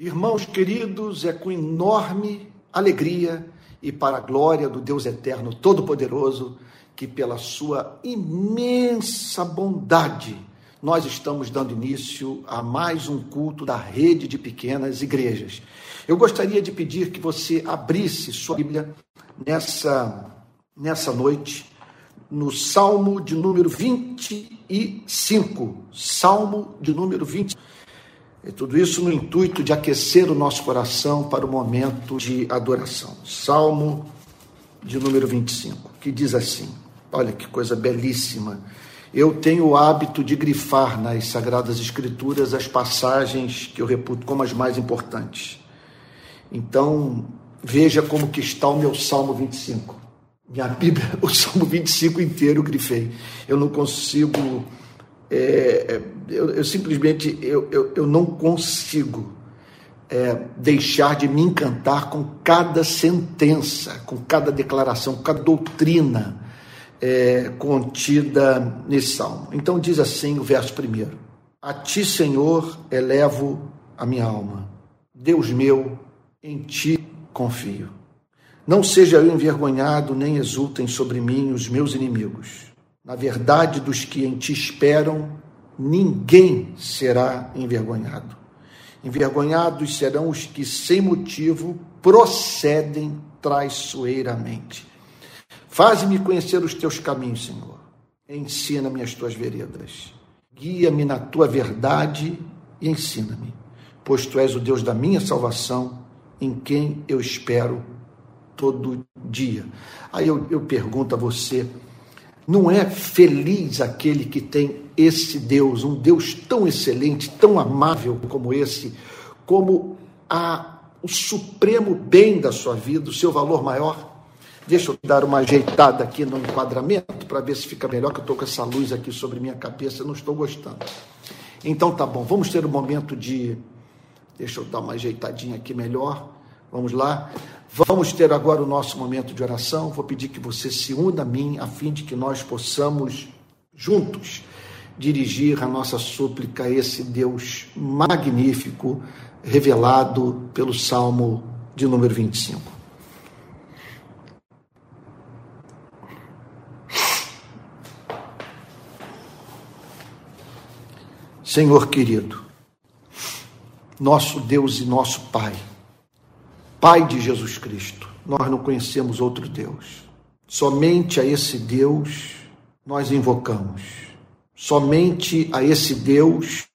Irmãos queridos, é com enorme alegria e para a glória do Deus Eterno Todo-Poderoso que, pela sua imensa bondade, nós estamos dando início a mais um culto da rede de pequenas igrejas. Eu gostaria de pedir que você abrisse sua Bíblia nessa, nessa noite, no Salmo de número 25. Salmo de número 25. E tudo isso no intuito de aquecer o nosso coração para o momento de adoração. Salmo de número 25, que diz assim: olha que coisa belíssima. Eu tenho o hábito de grifar nas Sagradas Escrituras as passagens que eu reputo como as mais importantes. Então, veja como que está o meu Salmo 25. Minha Bíblia, o Salmo 25 inteiro eu grifei. Eu não consigo é, eu, eu, simplesmente eu, eu, eu não consigo é, deixar de me encantar com cada sentença, com cada declaração, com cada doutrina é, contida nesse salmo. Então diz assim o verso primeiro: A ti, Senhor, elevo a minha alma. Deus meu, em ti confio. Não seja eu envergonhado, nem exultem sobre mim os meus inimigos. Na verdade, dos que em ti esperam, ninguém será envergonhado. Envergonhados serão os que, sem motivo, procedem traiçoeiramente. Faze-me conhecer os teus caminhos, Senhor. Ensina-me as tuas veredas. Guia-me na tua verdade e ensina-me, pois tu és o Deus da minha salvação, em quem eu espero todo dia. Aí eu, eu pergunto a você, não é feliz aquele que tem esse Deus, um Deus tão excelente, tão amável como esse, como a, o supremo bem da sua vida, o seu valor maior? Deixa eu dar uma ajeitada aqui no enquadramento para ver se fica melhor, que eu estou com essa luz aqui sobre minha cabeça, não estou gostando. Então tá bom, vamos ter um momento de. Deixa eu dar uma ajeitadinha aqui melhor. Vamos lá. Vamos ter agora o nosso momento de oração. Vou pedir que você se una a mim, a fim de que nós possamos, juntos, dirigir a nossa súplica a esse Deus magnífico, revelado pelo Salmo de número 25. Senhor querido, nosso Deus e nosso Pai, Pai de Jesus Cristo. Nós não conhecemos outro Deus. Somente a esse Deus nós invocamos. Somente a esse Deus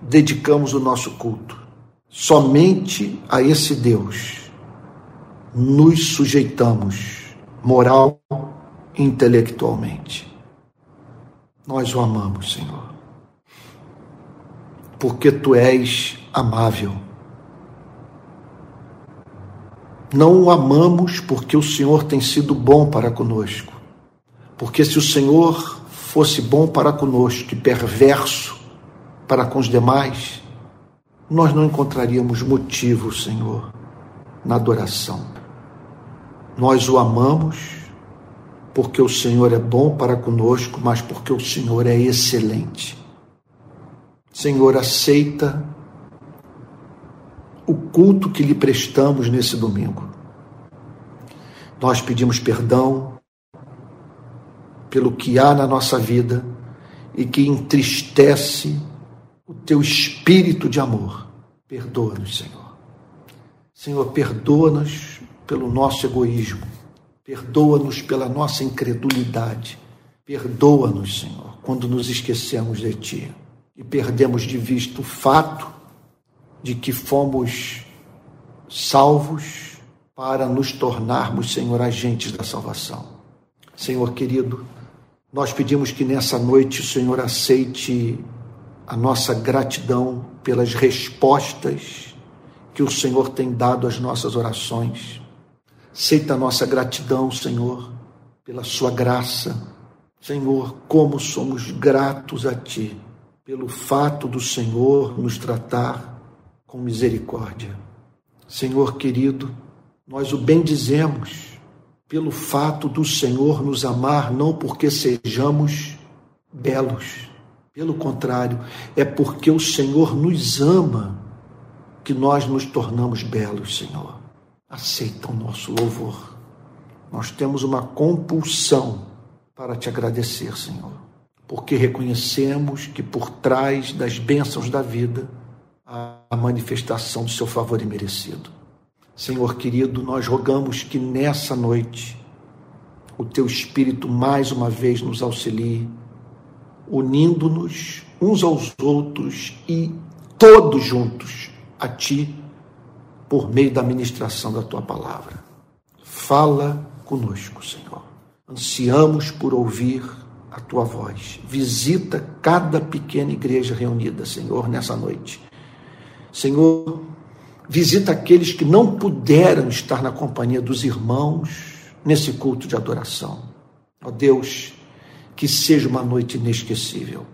dedicamos o nosso culto. Somente a esse Deus nos sujeitamos moral e intelectualmente. Nós o amamos, Senhor. Porque tu és amável não o amamos porque o Senhor tem sido bom para conosco. Porque se o Senhor fosse bom para conosco e perverso para com os demais, nós não encontraríamos motivo, Senhor, na adoração. Nós o amamos porque o Senhor é bom para conosco, mas porque o Senhor é excelente. Senhor, aceita o culto que lhe prestamos nesse domingo. Nós pedimos perdão pelo que há na nossa vida e que entristece o teu espírito de amor. Perdoa-nos, Senhor. Senhor, perdoa-nos pelo nosso egoísmo. Perdoa-nos pela nossa incredulidade. Perdoa-nos, Senhor, quando nos esquecemos de Ti e perdemos de vista o fato de que fomos salvos para nos tornarmos, Senhor, agentes da salvação. Senhor querido, nós pedimos que nessa noite o Senhor aceite a nossa gratidão pelas respostas que o Senhor tem dado às nossas orações. Aceita a nossa gratidão, Senhor, pela sua graça. Senhor, como somos gratos a Ti pelo fato do Senhor nos tratar com misericórdia. Senhor querido, nós o bendizemos pelo fato do Senhor nos amar, não porque sejamos belos. Pelo contrário, é porque o Senhor nos ama que nós nos tornamos belos, Senhor. Aceita o nosso louvor. Nós temos uma compulsão para te agradecer, Senhor, porque reconhecemos que por trás das bênçãos da vida a manifestação do seu favor imerecido. Senhor querido, nós rogamos que nessa noite o teu Espírito mais uma vez nos auxilie, unindo-nos uns aos outros e todos juntos a Ti, por meio da ministração da Tua palavra. Fala conosco, Senhor. Ansiamos por ouvir a Tua voz. Visita cada pequena igreja reunida, Senhor, nessa noite. Senhor, visita aqueles que não puderam estar na companhia dos irmãos nesse culto de adoração. Ó Deus, que seja uma noite inesquecível.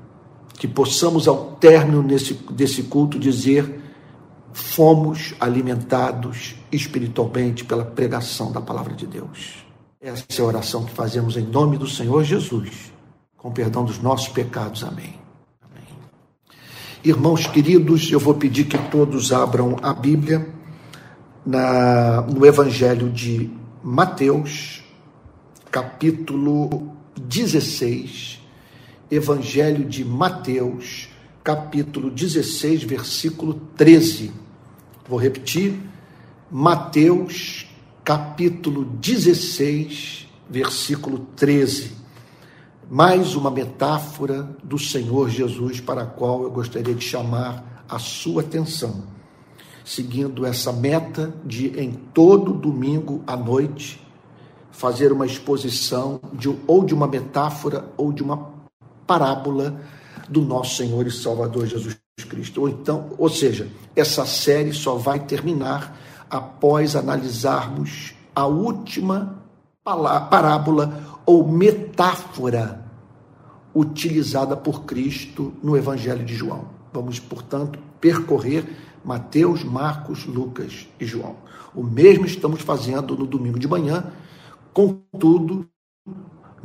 Que possamos, ao término nesse, desse culto, dizer: fomos alimentados espiritualmente pela pregação da palavra de Deus. Essa é a oração que fazemos em nome do Senhor Jesus, com perdão dos nossos pecados. Amém. Irmãos queridos, eu vou pedir que todos abram a Bíblia na, no Evangelho de Mateus, capítulo 16, Evangelho de Mateus, capítulo 16, versículo 13. Vou repetir. Mateus, capítulo 16, versículo 13. Mais uma metáfora do Senhor Jesus para a qual eu gostaria de chamar a sua atenção. Seguindo essa meta de, em todo domingo à noite, fazer uma exposição de, ou de uma metáfora ou de uma parábola do nosso Senhor e Salvador Jesus Cristo. Ou então, ou seja, essa série só vai terminar após analisarmos a última parábola ou metáfora utilizada por Cristo no Evangelho de João. Vamos, portanto, percorrer Mateus, Marcos, Lucas e João. O mesmo estamos fazendo no domingo de manhã, contudo,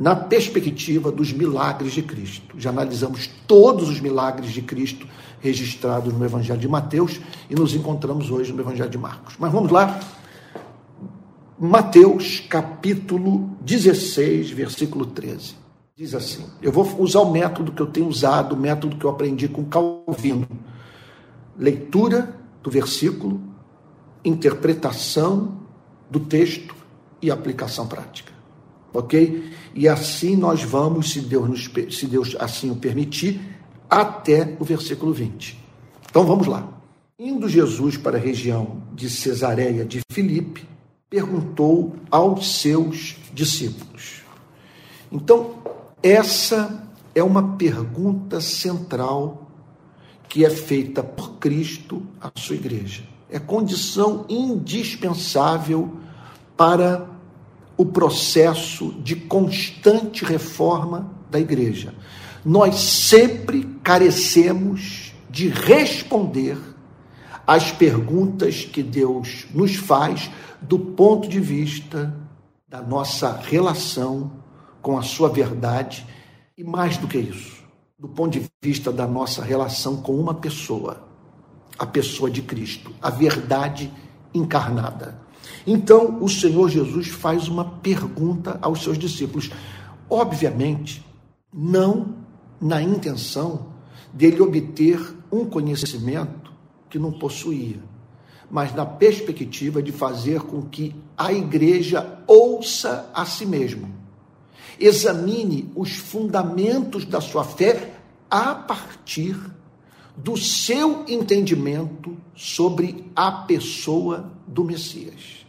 na perspectiva dos milagres de Cristo. Já analisamos todos os milagres de Cristo registrados no Evangelho de Mateus e nos encontramos hoje no Evangelho de Marcos. Mas vamos lá. Mateus, capítulo 16, versículo 13. Diz assim: Eu vou usar o método que eu tenho usado, o método que eu aprendi com Calvino. Leitura do versículo, interpretação do texto e aplicação prática ok? E assim nós vamos, se Deus, nos, se Deus assim o permitir, até o versículo 20. Então vamos lá. Indo Jesus para a região de Cesareia de Filipe, perguntou aos seus discípulos. Então, essa é uma pergunta central que é feita por Cristo à sua igreja. É condição indispensável para o processo de constante reforma da igreja. Nós sempre carecemos de responder às perguntas que Deus nos faz do ponto de vista da nossa relação com a sua verdade e mais do que isso, do ponto de vista da nossa relação com uma pessoa, a pessoa de Cristo, a verdade encarnada. Então, o Senhor Jesus faz uma pergunta aos seus discípulos. Obviamente, não na intenção dele obter um conhecimento que não possuía, mas na perspectiva de fazer com que a igreja ouça a si mesma. Examine os fundamentos da sua fé a partir do seu entendimento sobre a pessoa do Messias.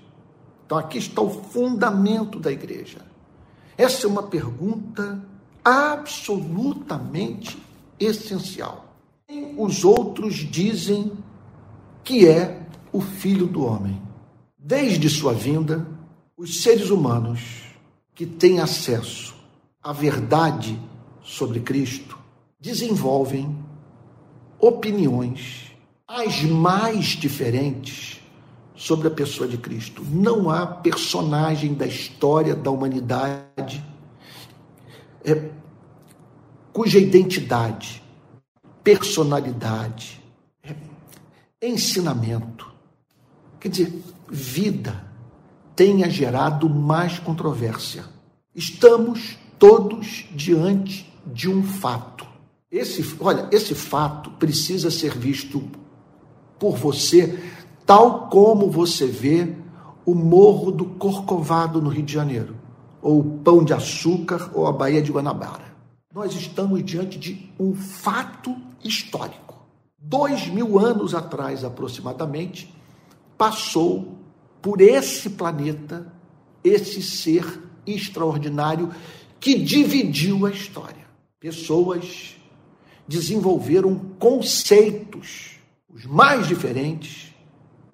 Então aqui está o fundamento da igreja. Essa é uma pergunta absolutamente essencial. Os outros dizem que é o filho do homem. Desde sua vinda, os seres humanos que têm acesso à verdade sobre Cristo desenvolvem opiniões as mais diferentes sobre a pessoa de Cristo. Não há personagem da história da humanidade é, cuja identidade, personalidade, é, ensinamento, quer dizer, vida, tenha gerado mais controvérsia. Estamos todos diante de um fato. Esse, olha, esse fato precisa ser visto por você tal como você vê o Morro do Corcovado no Rio de Janeiro, ou o Pão de Açúcar, ou a Baía de Guanabara. Nós estamos diante de um fato histórico. Dois mil anos atrás, aproximadamente, passou por esse planeta esse ser extraordinário que dividiu a história. Pessoas desenvolveram conceitos, os mais diferentes,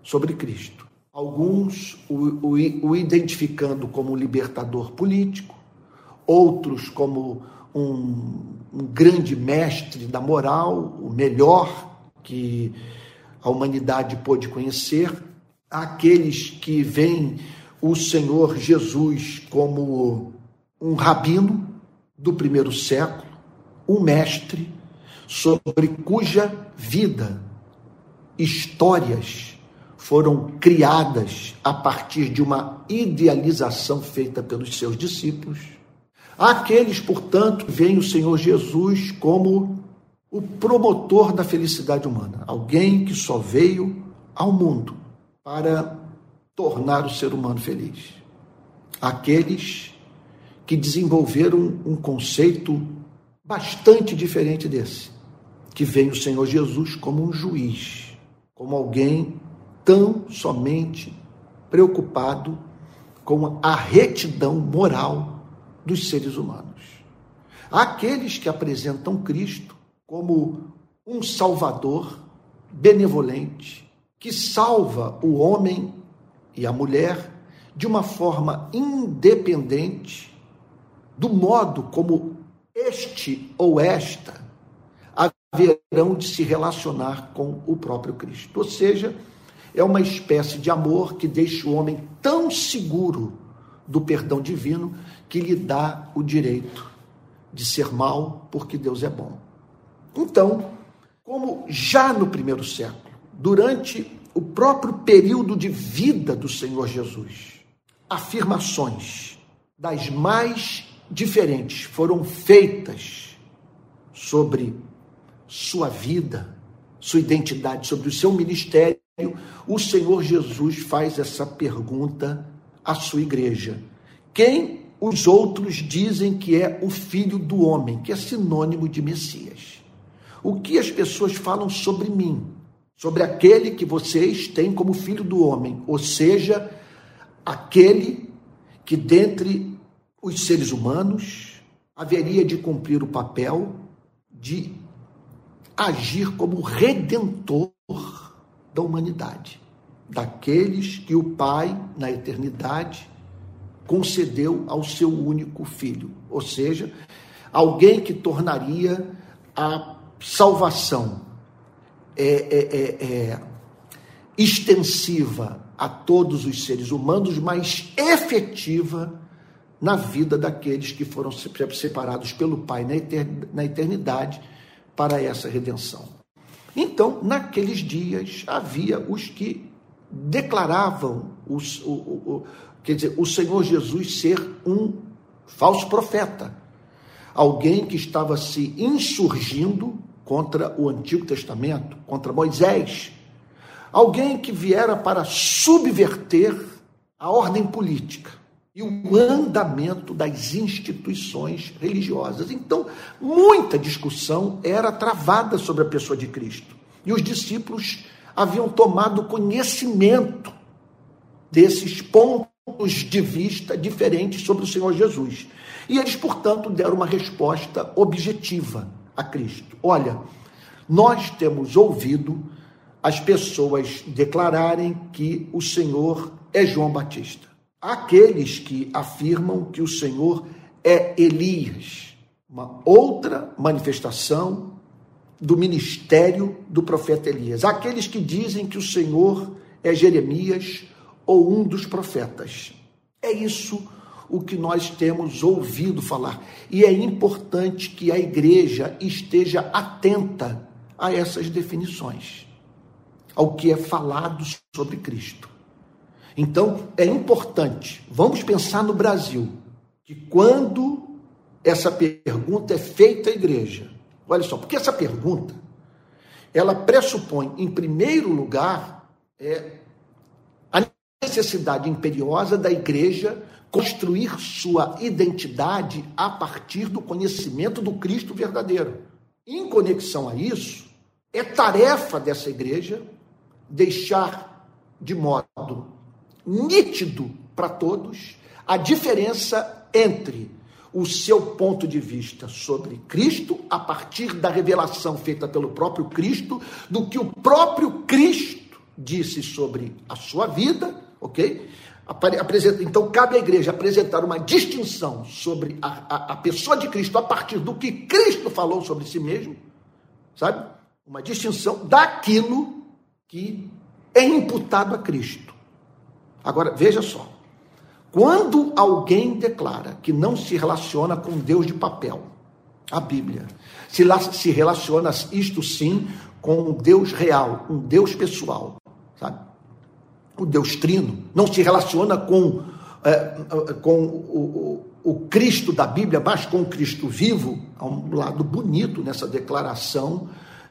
sobre Cristo. Alguns o, o, o identificando como um libertador político, outros como um, um grande mestre da moral, o melhor que a humanidade pôde conhecer, aqueles que veem o Senhor Jesus como um rabino do primeiro século, um mestre sobre cuja vida, histórias foram criadas a partir de uma idealização feita pelos seus discípulos. Aqueles, portanto, veem o Senhor Jesus como o promotor da felicidade humana, alguém que só veio ao mundo para tornar o ser humano feliz. Aqueles que desenvolveram um conceito bastante diferente desse, que vem o Senhor Jesus como um juiz, como alguém tão somente preocupado com a retidão moral dos seres humanos. Aqueles que apresentam Cristo como um Salvador benevolente, que salva o homem e a mulher de uma forma independente do modo como este ou esta haverão de se relacionar com o próprio Cristo. Ou seja, é uma espécie de amor que deixa o homem tão seguro do perdão divino que lhe dá o direito de ser mal porque Deus é bom. Então, como já no primeiro século, durante o próprio período de vida do Senhor Jesus, afirmações das mais diferentes foram feitas sobre sua vida, sua identidade, sobre o seu ministério, o Senhor Jesus faz essa pergunta à sua igreja: Quem os outros dizem que é o filho do homem, que é sinônimo de Messias? O que as pessoas falam sobre mim, sobre aquele que vocês têm como filho do homem, ou seja, aquele que dentre os seres humanos haveria de cumprir o papel de agir como redentor da humanidade, daqueles que o Pai, na eternidade, concedeu ao seu único filho, ou seja, alguém que tornaria a salvação é, é, é, é, extensiva a todos os seres humanos, mas efetiva na vida daqueles que foram separados pelo Pai na eternidade para essa redenção. Então, naqueles dias, havia os que declaravam os, o, o, quer dizer, o Senhor Jesus ser um falso profeta, alguém que estava se insurgindo contra o Antigo Testamento, contra Moisés, alguém que viera para subverter a ordem política e o andamento das instituições religiosas. Então, muita discussão era travada sobre a pessoa de Cristo. E os discípulos haviam tomado conhecimento desses pontos de vista diferentes sobre o Senhor Jesus. E eles, portanto, deram uma resposta objetiva a Cristo. Olha, nós temos ouvido as pessoas declararem que o Senhor é João Batista aqueles que afirmam que o Senhor é Elias, uma outra manifestação do ministério do profeta Elias. Aqueles que dizem que o Senhor é Jeremias ou um dos profetas. É isso o que nós temos ouvido falar. E é importante que a igreja esteja atenta a essas definições. ao que é falado sobre Cristo. Então, é importante, vamos pensar no Brasil, que quando essa pergunta é feita à igreja, olha só, porque essa pergunta, ela pressupõe, em primeiro lugar, é, a necessidade imperiosa da igreja construir sua identidade a partir do conhecimento do Cristo verdadeiro. Em conexão a isso, é tarefa dessa igreja deixar de modo nítido para todos a diferença entre o seu ponto de vista sobre Cristo, a partir da revelação feita pelo próprio Cristo, do que o próprio Cristo disse sobre a sua vida, ok? Então, cabe à igreja apresentar uma distinção sobre a, a, a, pessoa de Cristo a partir do que Cristo falou sobre si mesmo, sabe? Uma distinção daquilo que é imputado a Cristo. Agora, veja só. Quando alguém declara que não se relaciona com Deus de papel, a Bíblia, se, se relaciona, isto sim, com um Deus real, um Deus pessoal, sabe? O Deus Trino, não se relaciona com, é, com o, o, o, Cristo da Bíblia, mas com o Cristo vivo, há um lado bonito nessa declaração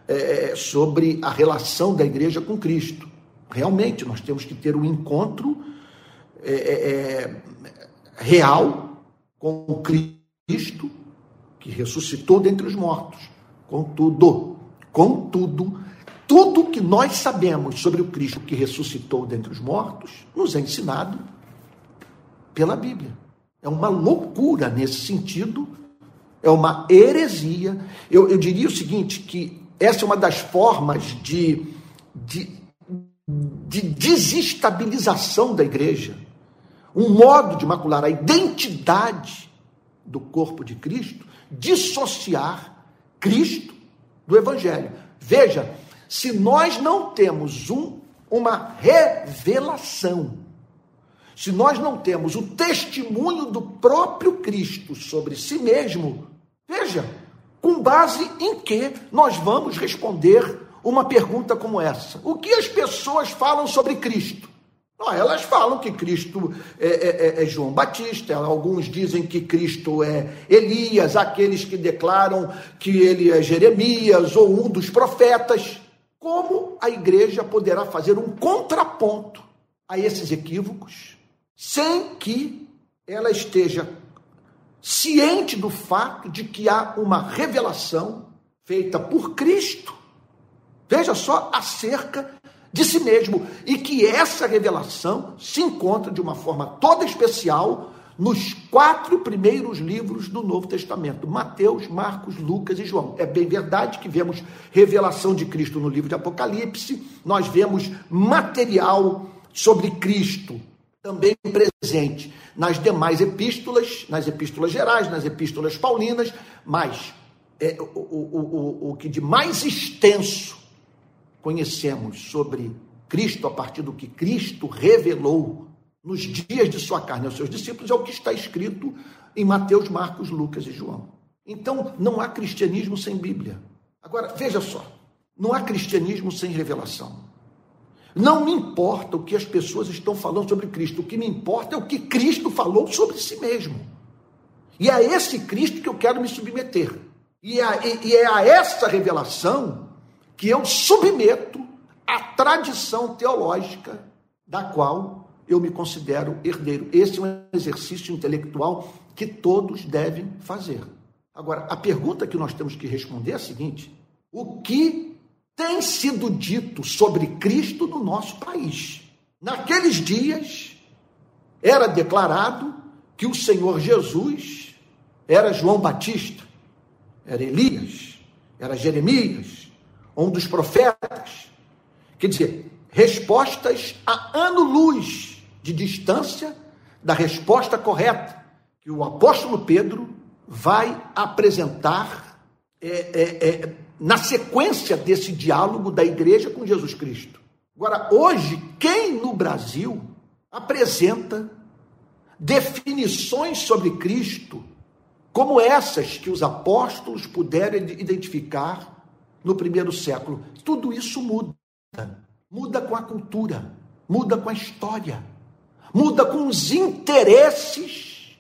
é, sobre a relação da igreja com Cristo. Realmente, nós temos que ter um encontro é, é, é real com o Cristo que ressuscitou dentre os mortos. Contudo, contudo, tudo que nós sabemos sobre o Cristo que ressuscitou dentre os mortos nos é ensinado pela Bíblia. É uma loucura nesse sentido, é uma heresia. Eu, eu diria o seguinte: que essa é uma das formas de, de, de desestabilização da igreja, um modo de macular a identidade do corpo de Cristo, dissociar Cristo do Evangelho. Veja, se nós não temos um, uma revelação, se nós não temos o testemunho do próprio Cristo sobre si mesmo, veja, com base em que nós vamos responder uma pergunta como essa: O que as pessoas falam sobre Cristo? Não, elas falam que Cristo é, é, é, é, João Batista, alguns dizem que Cristo é Elias, aqueles que declaram que ele é Jeremias ou um dos profetas. Como a igreja poderá fazer um contraponto a esses equívocos sem que ela esteja ciente do fato de que há uma revelação feita por Cristo, veja só, acerca de si mesmo, e que essa revelação se encontra de uma forma toda especial nos quatro primeiros livros do Novo Testamento: Mateus, Marcos, Lucas e João. É bem verdade que vemos revelação de Cristo no livro de Apocalipse, nós vemos material sobre Cristo também presente nas demais epístolas, nas epístolas gerais, nas epístolas paulinas, mas é, o, o, o, o que de mais extenso conhecemos sobre Cristo a partir do que Cristo revelou nos dias de sua carne aos seus discípulos, é o que está escrito em Mateus, Marcos, Lucas e João. Então, não há cristianismo sem Bíblia. Agora, veja só: não há cristianismo sem revelação. Não me importa o que as pessoas estão falando sobre Cristo, o que me importa é o que Cristo falou sobre si mesmo. E é esse Cristo que eu quero me submeter. E é, e é a essa revelação que eu submeto a tradição teológica da qual eu me considero herdeiro. Esse é um exercício intelectual que todos devem fazer. Agora, a pergunta que nós temos que responder é a seguinte: o que tem sido dito sobre Cristo no nosso país? Naqueles dias, era declarado que o Senhor Jesus era João Batista, era Elias, era Jeremias, um dos profetas. Quer dizer, respostas a ano-luz de distância da resposta correta que o apóstolo Pedro vai apresentar é, é, é, na sequência desse diálogo da igreja com Jesus Cristo. Agora, hoje, quem no Brasil apresenta definições sobre Cristo como essas que os apóstolos puderam identificar no primeiro século? Tudo isso muda. muda com a cultura, muda com a história, muda com os interesses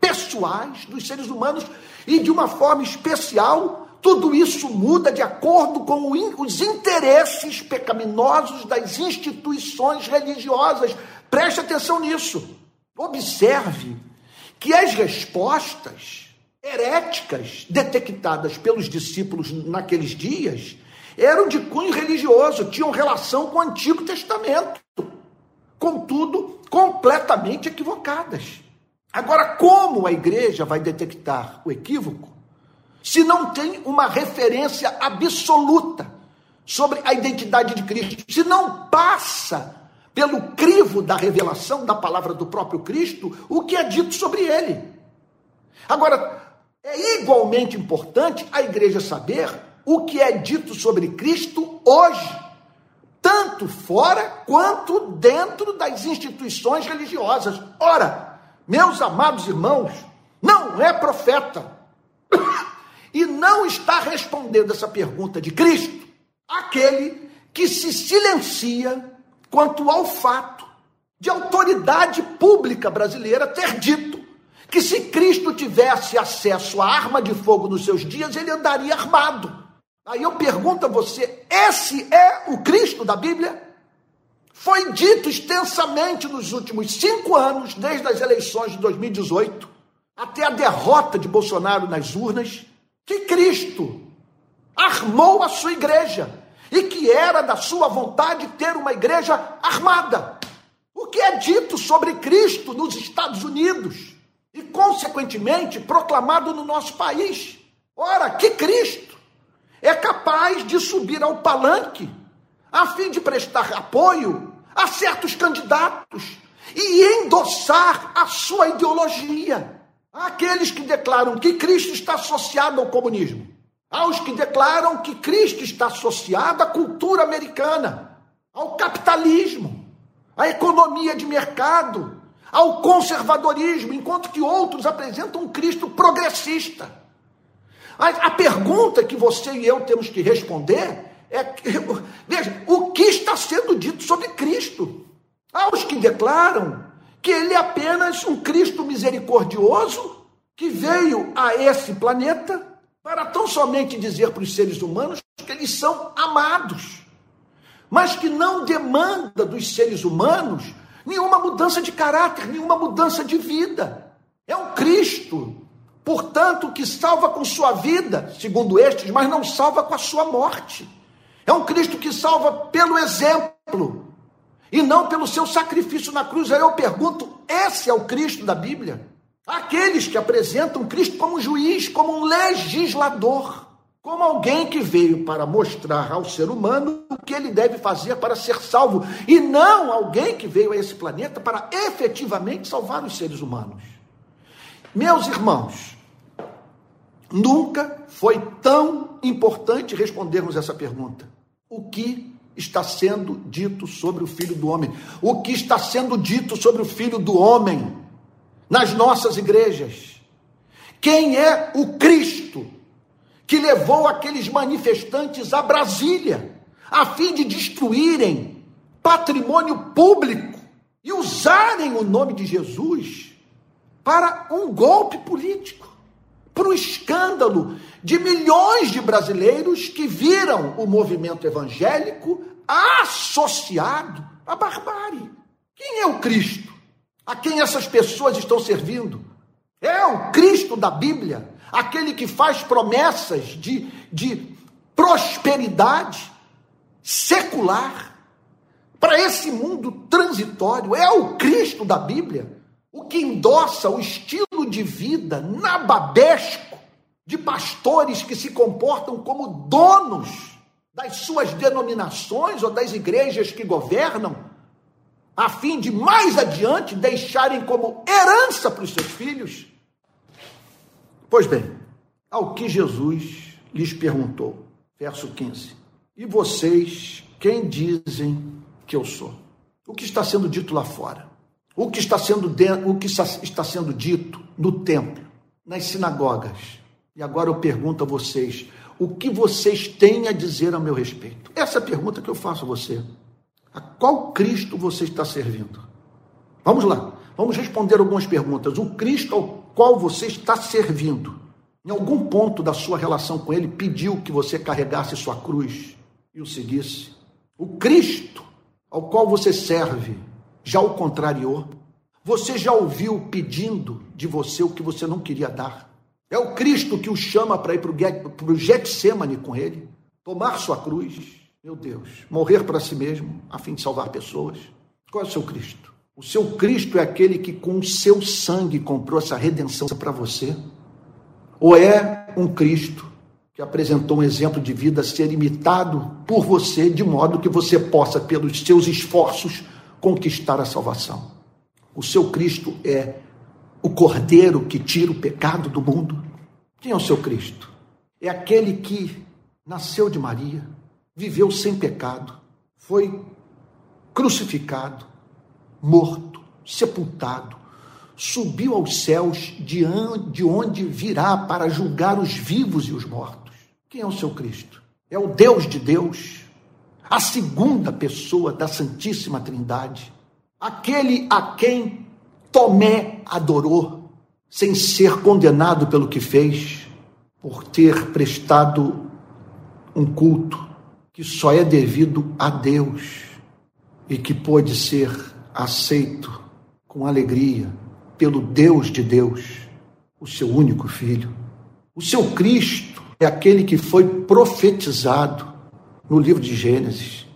pessoais dos seres humanos e de uma forma especial, tudo isso muda de acordo com os interesses pecaminosos das instituições religiosas. Preste atenção nisso. Observe que as respostas heréticas detectadas pelos discípulos naqueles dias eram de cunho religioso, tinham relação com o Antigo Testamento, contudo, completamente equivocadas. Agora, como a igreja vai detectar o equívoco se não tem uma referência absoluta sobre a identidade de Cristo? Se não passa pelo crivo da revelação da palavra do próprio Cristo o que é dito sobre ele? Agora, é igualmente importante a igreja saber o que é dito sobre Cristo hoje, tanto fora quanto dentro das instituições religiosas. Ora, meus amados irmãos, não é profeta e não está respondendo essa pergunta de Cristo aquele que se silencia quanto ao fato de autoridade pública brasileira ter dito que se Cristo tivesse acesso à arma de fogo nos seus dias, ele andaria armado. Aí eu pergunto a você: esse é o Cristo da Bíblia? Foi dito extensamente nos últimos cinco anos, desde as eleições de 2018 até a derrota de Bolsonaro nas urnas, que Cristo armou a sua igreja e que era da sua vontade ter uma igreja armada. O que é dito sobre Cristo nos Estados Unidos e, consequentemente, proclamado no nosso país? Ora, que Cristo é capaz de subir ao palanque a fim de prestar apoio a certos candidatos e endossar a sua ideologia. Aqueles que declaram que Cristo está associado ao comunismo, aos que declaram que Cristo está associado à cultura americana, ao capitalismo, à economia de mercado, ao conservadorismo, enquanto que outros apresentam um Cristo progressista. A, a pergunta que você e eu temos que responder é: veja, o que está sendo dito sobre Cristo? Aos que declaram que ele é apenas um Cristo misericordioso que veio a esse planeta para tão somente dizer para os seres humanos que eles são amados, mas que não demanda dos seres humanos nenhuma mudança de caráter, nenhuma mudança de vida. É um Cristo, portanto, que salva com sua vida, segundo estes, mas não salva com a sua morte. É um Cristo que salva pelo exemplo e não pelo seu sacrifício na cruz. Aí eu pergunto: esse é o Cristo da Bíblia? Aqueles que apresentam Cristo como juiz, como um legislador, como alguém que veio para mostrar ao ser humano o que ele deve fazer para ser salvo, e não alguém que veio a esse planeta para efetivamente salvar os seres humanos. Meus irmãos, nunca foi tão importante respondermos essa pergunta. O que está sendo dito sobre o Filho do Homem? O que está sendo dito sobre o Filho do Homem? nas nossas igrejas. Quem é o Cristo que levou aqueles manifestantes a Brasília a fim de destruírem patrimônio público e usarem o nome de Jesus para um golpe político, para o escândalo de milhões de brasileiros que viram o movimento evangélico associado à barbárie. Quem é o Cristo? A quem essas pessoas estão servindo? É o Cristo da Bíblia, aquele que faz promessas de, de prosperidade secular para esse mundo transitório. É o Cristo da Bíblia, o que endossa o estilo de vida nababesco de pastores que se comportam como donos das suas denominações ou das igrejas que governam a fim de mais adiante deixarem como herança para os seus filhos? Pois bem, ao que Jesus lhes perguntou, verso 15: E vocês, quem dizem que eu sou? O que está sendo dito lá fora? O que está sendo, dentro, o que está sendo dito no templo, nas sinagogas? E agora eu pergunto a vocês: o que vocês têm a dizer a meu respeito? Essa é a pergunta que eu faço a você. A qual Cristo você está servindo? Vamos lá, vamos responder algumas perguntas. O Cristo ao qual você está servindo, em algum ponto da sua relação com Ele, pediu que você carregasse sua cruz e o seguisse? O Cristo ao qual você serve já o contrariou? Você já ouviu pedindo de você o que você não queria dar? É o Cristo que o chama para ir para o Getsemane com ele, tomar sua cruz, meu Deus, morrer para si mesmo, a fim de salvar pessoas. Qual é o seu Cristo? O seu Cristo é aquele que com o seu sangue comprou essa redenção para você? Ou é um Cristo que apresentou um exemplo de vida ser imitado por você, de modo que você possa, pelos seus esforços, conquistar a salvação? O seu Cristo é o cordeiro que tira o pecado do mundo? Quem é o seu Cristo? É aquele que nasceu de Maria, viveu sem pecado, foi crucificado, morto, sepultado, subiu aos céus, de onde virá para julgar os vivos e os mortos. Quem é o seu Cristo? É o Deus de Deus, a segunda pessoa da Santíssima Trindade, aquele a quem Tomé adorou, sem ser condenado pelo que fez, por ter prestado um culto que só é devido a Deus e que pode ser aceito com alegria pelo Deus de Deus, o seu único filho. O seu Cristo é aquele que foi profetizado no livro de Gênesis.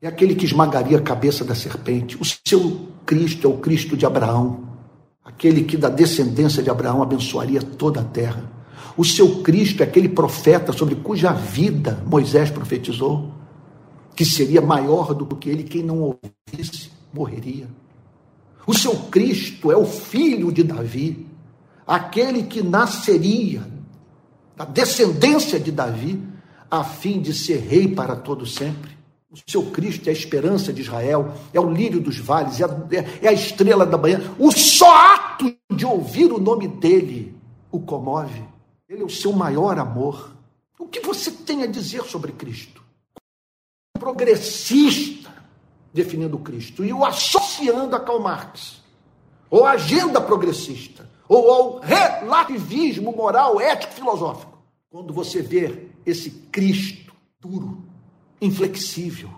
É aquele que esmagaria a cabeça da serpente. O seu Cristo é o Cristo de Abraão, aquele que da descendência de Abraão abençoaria toda a terra. O seu Cristo é aquele profeta sobre cuja vida Moisés profetizou, que seria maior do que ele, quem não ouvisse morreria. O seu Cristo é o filho de Davi, aquele que nasceria da descendência de Davi, a fim de ser rei para todo sempre. O seu Cristo é a esperança de Israel, é o lírio dos vales, é a, é a estrela da manhã. O só ato de ouvir o nome dele o comove. Ele é o seu maior amor. O que você tem a dizer sobre Cristo? Progressista, definindo Cristo, e o associando a Karl Marx, ou a agenda progressista, ou ao relativismo moral, ético, filosófico. Quando você vê esse Cristo duro, inflexível,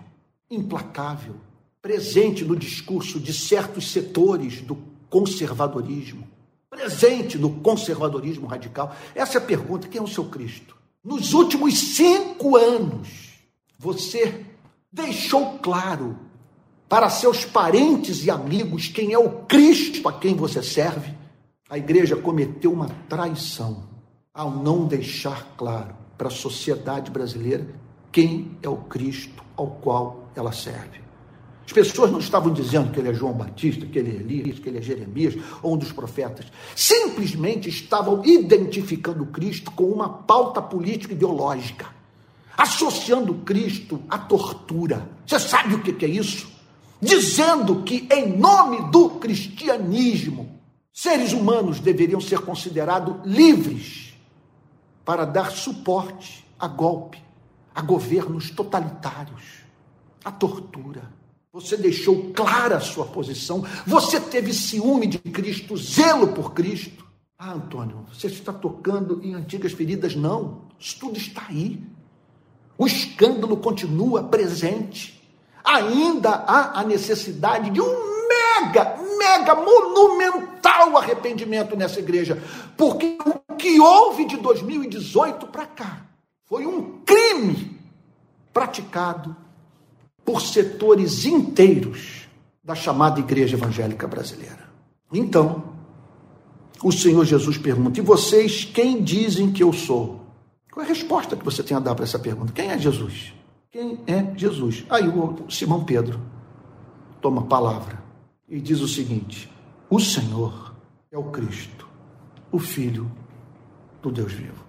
implacável, presente no discurso de certos setores do conservadorismo, presente no conservadorismo radical. Essa é a pergunta: quem é o seu Cristo? Nos últimos cinco anos, você deixou claro para seus parentes e amigos quem é o Cristo a quem você serve? A igreja cometeu uma traição ao não deixar claro para a sociedade brasileira quem é o Cristo ao qual ela serve. As pessoas não estavam dizendo que ele é João Batista, que ele é Elias, que ele é Jeremias ou um dos profetas. Simplesmente estavam identificando Cristo com uma pauta política ideológica, associando Cristo à tortura. Você sabe o que é isso? Dizendo que, em nome do cristianismo, seres humanos deveriam ser considerados livres para dar suporte a golpe a governos totalitários, a tortura. Você deixou clara a sua posição, você teve ciúme de Cristo, zelo por Cristo. Ah, Antônio, você está tocando em antigas feridas? Não, isso tudo está aí. O escândalo continua presente. Ainda há a necessidade de um mega, mega, monumental arrependimento nessa igreja, porque o que houve de 2018 para cá foi um crime praticado por setores inteiros da chamada igreja evangélica brasileira. Então, o Senhor Jesus pergunta: E vocês quem dizem que eu sou? Qual é a resposta que você tem a dar para essa pergunta? Quem é Jesus? Quem é Jesus? Aí o Simão Pedro toma a palavra e diz o seguinte: O Senhor é o Cristo, o Filho do Deus vivo.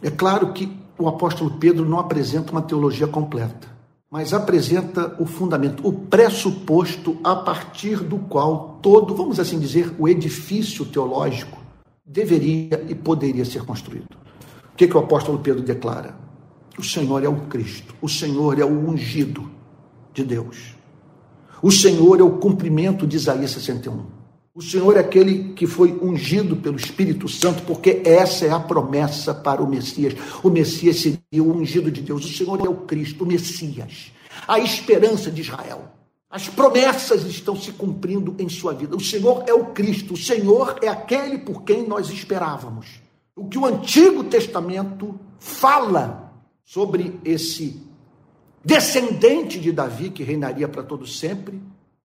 É claro que o apóstolo Pedro não apresenta uma teologia completa, mas apresenta o fundamento, o pressuposto a partir do qual todo, vamos assim dizer, o edifício teológico deveria e poderia ser construído. O que, que o apóstolo Pedro declara? O Senhor é o Cristo, o Senhor é o ungido de Deus. O Senhor é o cumprimento de Isaías 61. O Senhor é aquele que foi ungido pelo Espírito Santo, porque essa é a promessa para o Messias. O Messias seria o ungido de Deus. O Senhor é o Cristo, o Messias, a esperança de Israel. As promessas estão se cumprindo em sua vida. O Senhor é o Cristo, o Senhor é aquele por quem nós esperávamos. O que o Antigo Testamento fala sobre esse descendente de Davi que reinaria para todo sempre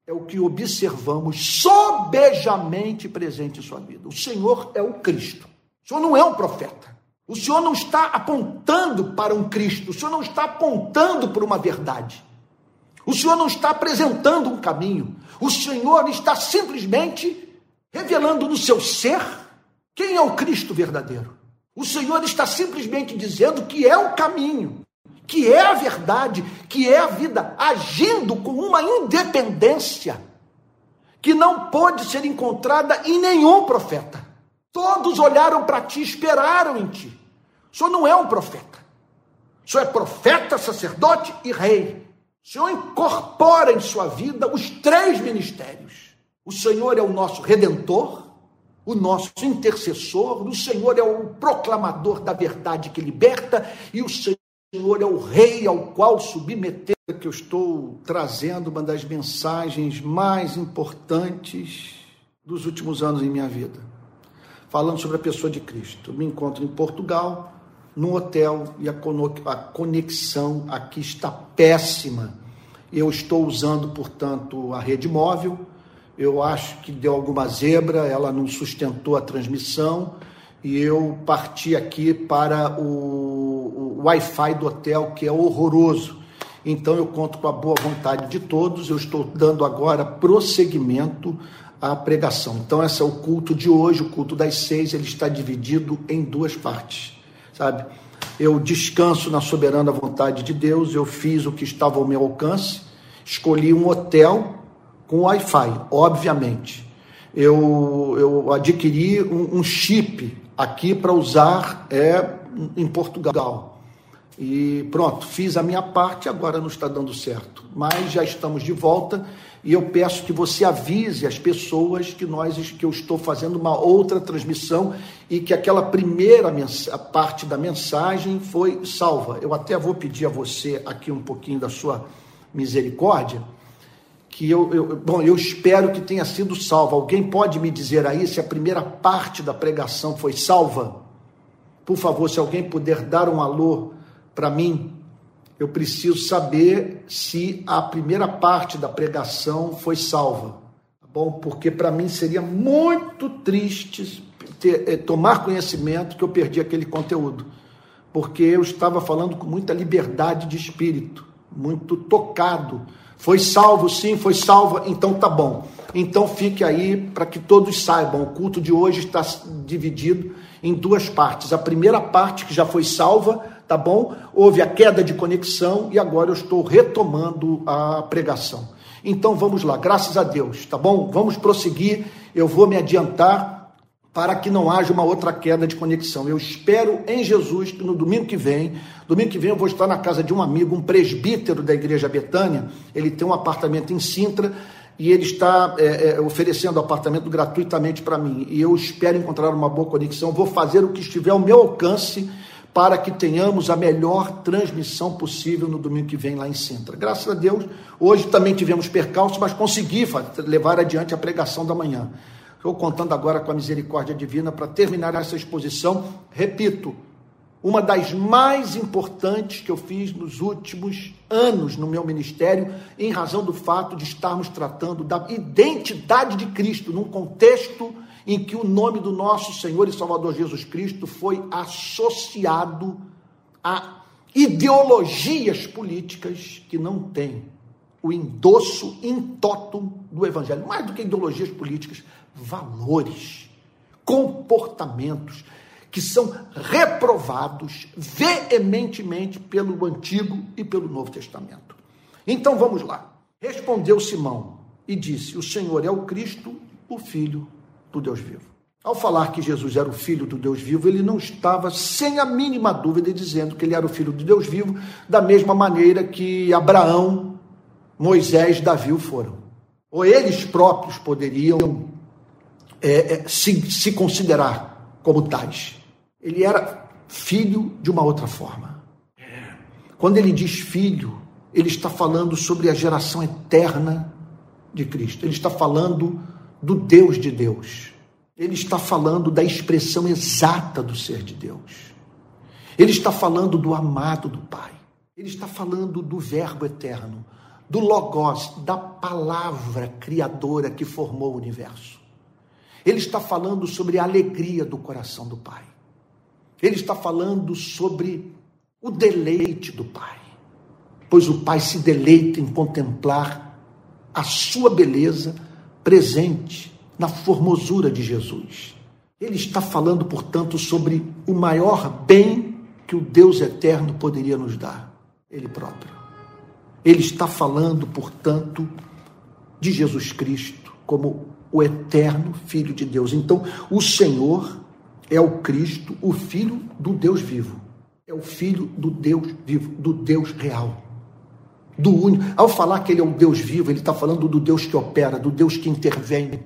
é o que observamos sobejamente presente em sua vida. O Senhor é o Cristo. O Senhor não é um profeta. O Senhor não está apontando para um Cristo. O Senhor não está apontando para uma verdade. O Senhor não está apresentando um caminho. O Senhor está simplesmente revelando no seu ser quem é o Cristo verdadeiro. O Senhor está simplesmente dizendo que é o caminho, que é a verdade, que é a vida, agindo com uma independência que não pode ser encontrada em nenhum profeta. Todos olharam para ti, esperaram em ti. O Senhor não é um profeta. O Senhor é profeta, sacerdote e rei. O Senhor incorpora em sua vida os três ministérios. O Senhor é o nosso redentor, o nosso intercessor, o Senhor é o proclamador da verdade que liberta e o Senhor é o rei ao qual submeter que eu estou trazendo uma das mensagens mais importantes dos últimos anos em minha vida. Falando sobre a pessoa de Cristo. Me encontro em Portugal, no hotel e a conexão aqui está péssima. Eu estou usando, portanto, a rede móvel. Eu acho que deu alguma zebra, ela não sustentou a transmissão e eu parti aqui para o, o Wi-Fi do hotel, que é horroroso. Então eu conto com a boa vontade de todos. Eu estou dando agora prosseguimento à pregação. Então esse é o culto de hoje, o culto das seis, ele está dividido em duas partes sabe? Eu descanso na soberana vontade de Deus, eu fiz o que estava ao meu alcance, escolhi um hotel com Wi-Fi, obviamente. Eu, eu adquiri um, um chip aqui para usar é, em Portugal. E pronto, fiz a minha parte, agora não está dando certo. Mas já estamos de volta e eu peço que você avise as pessoas que nós que eu estou fazendo uma outra transmissão e que aquela primeira parte da mensagem foi salva. Eu até vou pedir a você aqui um pouquinho da sua misericórdia, que eu, eu bom, eu espero que tenha sido salva. Alguém pode me dizer aí se a primeira parte da pregação foi salva? Por favor, se alguém puder dar um alô para mim, eu preciso saber se a primeira parte da pregação foi salva. Tá bom? Porque para mim seria muito triste ter, é, tomar conhecimento que eu perdi aquele conteúdo. Porque eu estava falando com muita liberdade de espírito, muito tocado. Foi salvo, sim, foi salvo, então tá bom. Então fique aí para que todos saibam: o culto de hoje está dividido em duas partes. A primeira parte, que já foi salva, tá bom? Houve a queda de conexão e agora eu estou retomando a pregação. Então vamos lá, graças a Deus, tá bom? Vamos prosseguir. Eu vou me adiantar para que não haja uma outra queda de conexão. Eu espero em Jesus que no domingo que vem, domingo que vem eu vou estar na casa de um amigo, um presbítero da igreja Betânia. Ele tem um apartamento em Sintra e ele está é, é, oferecendo apartamento gratuitamente para mim. E eu espero encontrar uma boa conexão. Vou fazer o que estiver ao meu alcance para que tenhamos a melhor transmissão possível no domingo que vem lá em Sintra. Graças a Deus, hoje também tivemos percalços, mas consegui levar adiante a pregação da manhã. Estou contando agora com a misericórdia divina para terminar essa exposição. Repito, uma das mais importantes que eu fiz nos últimos anos no meu ministério, em razão do fato de estarmos tratando da identidade de Cristo num contexto em que o nome do nosso Senhor e Salvador Jesus Cristo foi associado a ideologias políticas que não têm o endosso intotum do Evangelho. Mais do que ideologias políticas, valores, comportamentos que são reprovados veementemente pelo Antigo e pelo Novo Testamento. Então vamos lá. Respondeu Simão e disse: O Senhor é o Cristo, o Filho do Deus vivo. Ao falar que Jesus era o filho do Deus vivo, ele não estava sem a mínima dúvida dizendo que ele era o filho do Deus vivo, da mesma maneira que Abraão, Moisés, Davi foram. Ou eles próprios poderiam é, é, se, se considerar como tais. Ele era filho de uma outra forma. Quando ele diz filho, ele está falando sobre a geração eterna de Cristo. Ele está falando do Deus de Deus. Ele está falando da expressão exata do ser de Deus. Ele está falando do amado do Pai. Ele está falando do Verbo eterno, do Logos, da palavra criadora que formou o universo. Ele está falando sobre a alegria do coração do Pai. Ele está falando sobre o deleite do Pai. Pois o Pai se deleita em contemplar a sua beleza presente na formosura de Jesus. Ele está falando, portanto, sobre o maior bem que o Deus eterno poderia nos dar, Ele próprio. Ele está falando, portanto, de Jesus Cristo como o eterno Filho de Deus. Então, o Senhor é o Cristo, o Filho do Deus vivo. É o Filho do Deus vivo, do Deus real. Do único. Ao falar que ele é um Deus vivo, ele está falando do Deus que opera, do Deus que intervém,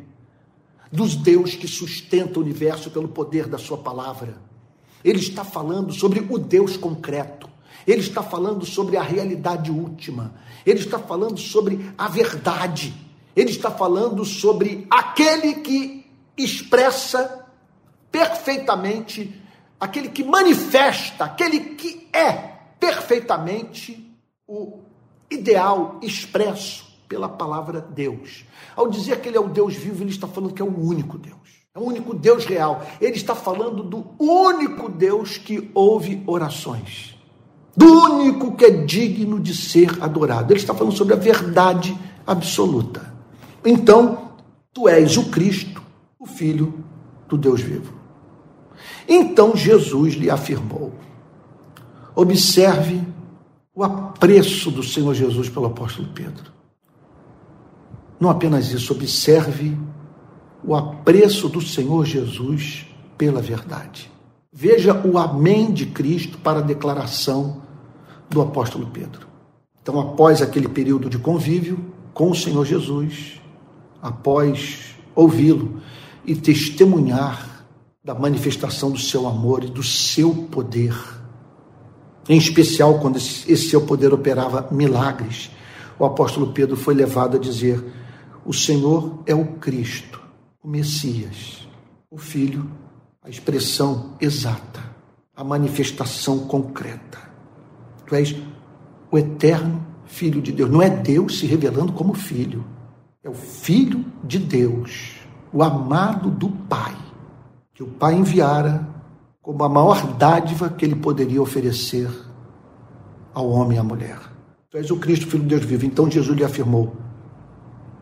dos Deus que sustenta o universo pelo poder da sua palavra. Ele está falando sobre o Deus concreto. Ele está falando sobre a realidade última. Ele está falando sobre a verdade. Ele está falando sobre aquele que expressa perfeitamente, aquele que manifesta, aquele que é perfeitamente o ideal expresso pela palavra Deus. Ao dizer que ele é o Deus vivo, ele está falando que é o único Deus. É o único Deus real. Ele está falando do único Deus que ouve orações. Do único que é digno de ser adorado. Ele está falando sobre a verdade absoluta. Então, tu és o Cristo, o Filho do Deus vivo. Então Jesus lhe afirmou: observe o apreço do Senhor Jesus pelo apóstolo Pedro. Não apenas isso, observe o apreço do Senhor Jesus pela verdade. Veja o amém de Cristo para a declaração do apóstolo Pedro. Então, após aquele período de convívio com o Senhor Jesus, após ouvi-lo e testemunhar da manifestação do seu amor e do seu poder, em especial quando esse seu poder operava milagres, o apóstolo Pedro foi levado a dizer: O Senhor é o Cristo, o Messias, o Filho, a expressão exata, a manifestação concreta. Tu és o eterno Filho de Deus. Não é Deus se revelando como Filho, é o Filho de Deus, o amado do Pai, que o Pai enviara como a maior dádiva que ele poderia oferecer ao homem e à mulher. Tu és o Cristo, Filho de Deus vivo. Então Jesus lhe afirmou: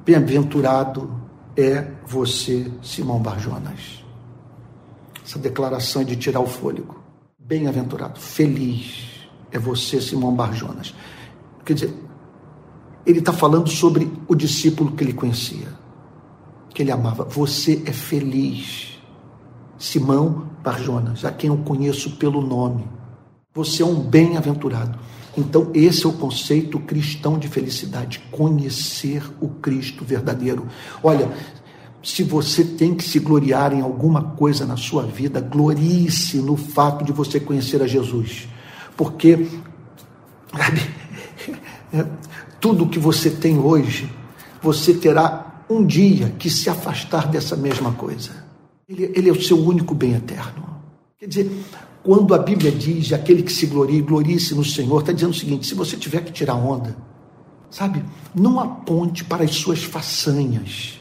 Bem-aventurado é você, Simão Barjonas. Essa declaração é de tirar o fôlego. Bem-aventurado, feliz é você, Simão Barjonas. Quer dizer, ele está falando sobre o discípulo que ele conhecia, que ele amava. Você é feliz, Simão Barjonas, a quem eu conheço pelo nome. Você é um bem-aventurado. Então, esse é o conceito cristão de felicidade: conhecer o Cristo verdadeiro. Olha, se você tem que se gloriar em alguma coisa na sua vida, glorie-se no fato de você conhecer a Jesus. Porque, sabe, tudo que você tem hoje, você terá um dia que se afastar dessa mesma coisa. Ele, ele é o seu único bem eterno. Quer dizer, quando a Bíblia diz aquele que se glorie, glorie-se no Senhor, está dizendo o seguinte: se você tiver que tirar onda, sabe, não aponte para as suas façanhas,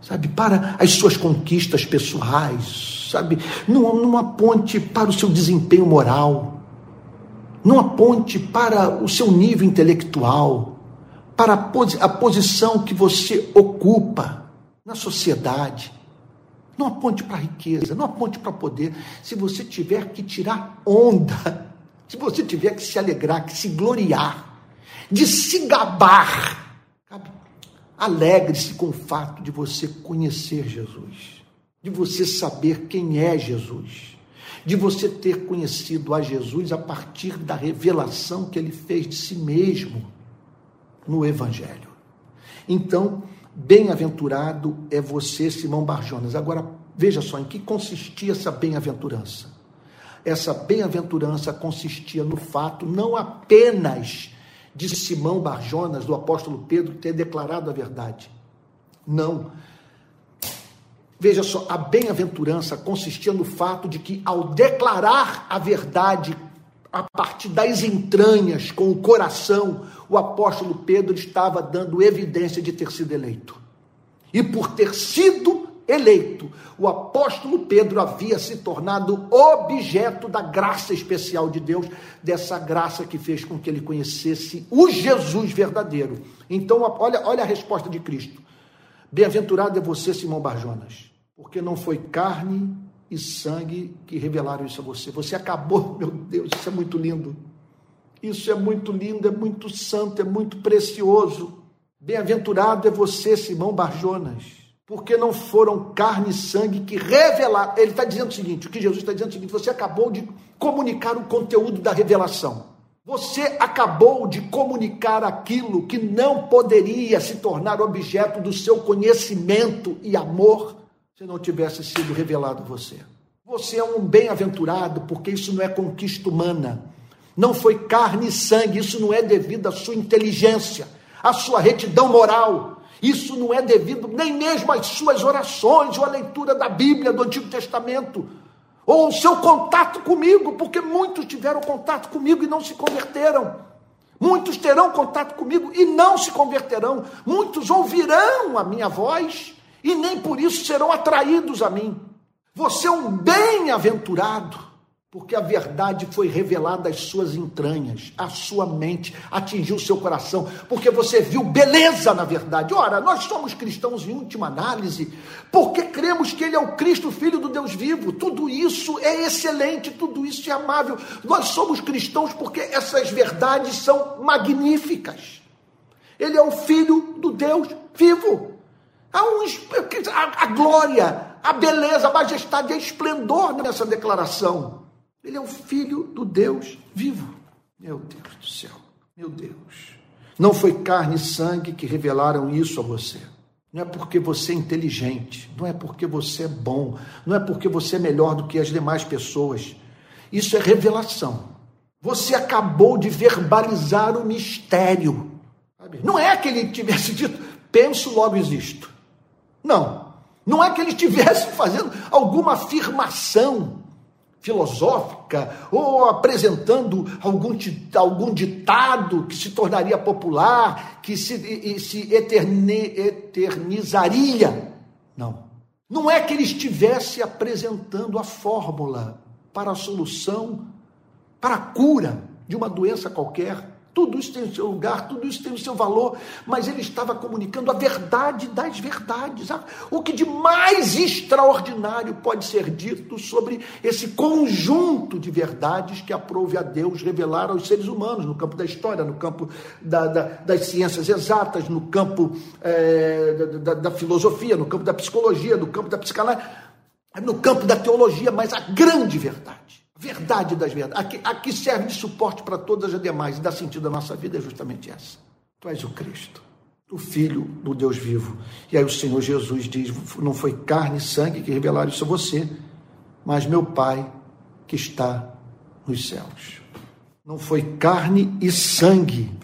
sabe, para as suas conquistas pessoais, sabe, não, não aponte para o seu desempenho moral não aponte para o seu nível intelectual, para a, posi a posição que você ocupa na sociedade. Não aponte para riqueza, não aponte para poder. Se você tiver que tirar onda, se você tiver que se alegrar, que se gloriar, de se gabar, alegre-se com o fato de você conhecer Jesus. de você saber quem é Jesus, de você ter conhecido a Jesus a partir da revelação que ele fez de si mesmo no Evangelho. Então, bem-aventurado é você, Simão Barjonas. Agora, veja só em que consistia essa bem-aventurança. Essa bem-aventurança consistia no fato não apenas de Simão Barjonas, do apóstolo Pedro, ter declarado a verdade. Não. Veja só, a bem-aventurança consistia no fato de que, ao declarar a verdade a partir das entranhas, com o coração, o apóstolo Pedro estava dando evidência de ter sido eleito. E por ter sido eleito, o apóstolo Pedro havia se tornado objeto da graça especial de Deus, dessa graça que fez com que ele conhecesse o Jesus verdadeiro. Então, olha, olha a resposta de Cristo. Bem-aventurado é você, Simão Barjonas, porque não foi carne e sangue que revelaram isso a você. Você acabou, meu Deus, isso é muito lindo. Isso é muito lindo, é muito santo, é muito precioso. Bem-aventurado é você, Simão Barjonas, porque não foram carne e sangue que revelaram. Ele está dizendo o seguinte: o que Jesus está dizendo é o seguinte: você acabou de comunicar o conteúdo da revelação. Você acabou de comunicar aquilo que não poderia se tornar objeto do seu conhecimento e amor se não tivesse sido revelado você. Você é um bem-aventurado, porque isso não é conquista humana. Não foi carne e sangue, isso não é devido à sua inteligência, à sua retidão moral. Isso não é devido nem mesmo às suas orações ou à leitura da Bíblia do Antigo Testamento, ou o seu contato comigo, porque muitos tiveram contato comigo e não se converteram. Muitos terão contato comigo e não se converterão. Muitos ouvirão a minha voz e nem por isso serão atraídos a mim. Você é um bem-aventurado, porque a verdade foi revelada às suas entranhas, à sua mente, atingiu o seu coração, porque você viu beleza na verdade. Ora, nós somos cristãos em última análise, porque cremos que Ele é o Cristo, Filho do Deus vivo. Tudo isso é excelente, tudo isso é amável. Nós somos cristãos porque essas verdades são magníficas. Ele é o Filho do Deus vivo. Há a, a glória, a beleza, a majestade, a esplendor nessa declaração. Ele é o filho do Deus vivo. Meu Deus do céu, meu Deus. Não foi carne e sangue que revelaram isso a você. Não é porque você é inteligente, não é porque você é bom, não é porque você é melhor do que as demais pessoas. Isso é revelação. Você acabou de verbalizar o mistério. Não é que ele tivesse dito, penso, logo existo. Não. Não é que ele estivesse fazendo alguma afirmação filosófica ou apresentando algum, algum ditado que se tornaria popular, que se, se eterne, eternizaria. Não. Não é que ele estivesse apresentando a fórmula para a solução, para a cura de uma doença qualquer. Tudo isso tem o seu lugar, tudo isso tem o seu valor, mas ele estava comunicando a verdade das verdades. O que de mais extraordinário pode ser dito sobre esse conjunto de verdades que aprove a Deus revelar aos seres humanos, no campo da história, no campo da, da, das ciências exatas, no campo é, da, da filosofia, no campo da psicologia, no campo da psicanálise, no campo da teologia, mas a grande verdade verdade das verdades, a que, serve de suporte para todas as demais e dá sentido à nossa vida é justamente essa. Tu és o Cristo, o Filho do Deus vivo. E aí o Senhor Jesus diz: Não foi carne e sangue que revelaram isso a você, mas meu Pai que está nos céus. Não foi carne e sangue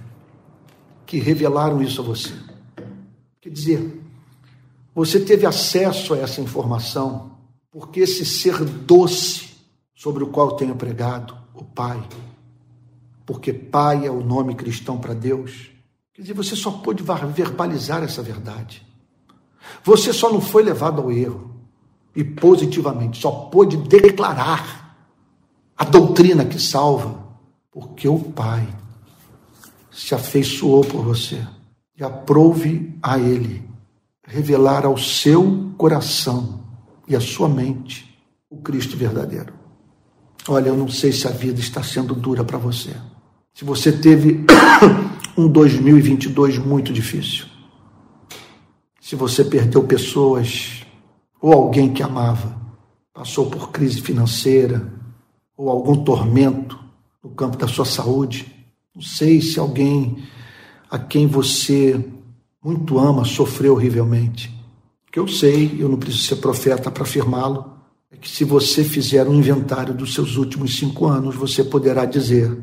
que revelaram isso a você. Quer dizer, você teve acesso a essa informação porque esse ser doce sobre o qual tenho pregado, o Pai. Porque Pai é o nome cristão para Deus. Quer dizer, você só pôde verbalizar essa verdade. Você só não foi levado ao erro. E positivamente, só pôde declarar a doutrina que salva. Porque o Pai se afeiçoou por você e aprove a Ele revelar ao seu coração e à sua mente o Cristo verdadeiro. Olha, eu não sei se a vida está sendo dura para você. Se você teve um 2022 muito difícil. Se você perdeu pessoas ou alguém que amava passou por crise financeira ou algum tormento no campo da sua saúde. Não sei se alguém a quem você muito ama sofreu horrivelmente. Que eu sei, eu não preciso ser profeta para afirmá-lo, que se você fizer um inventário dos seus últimos cinco anos, você poderá dizer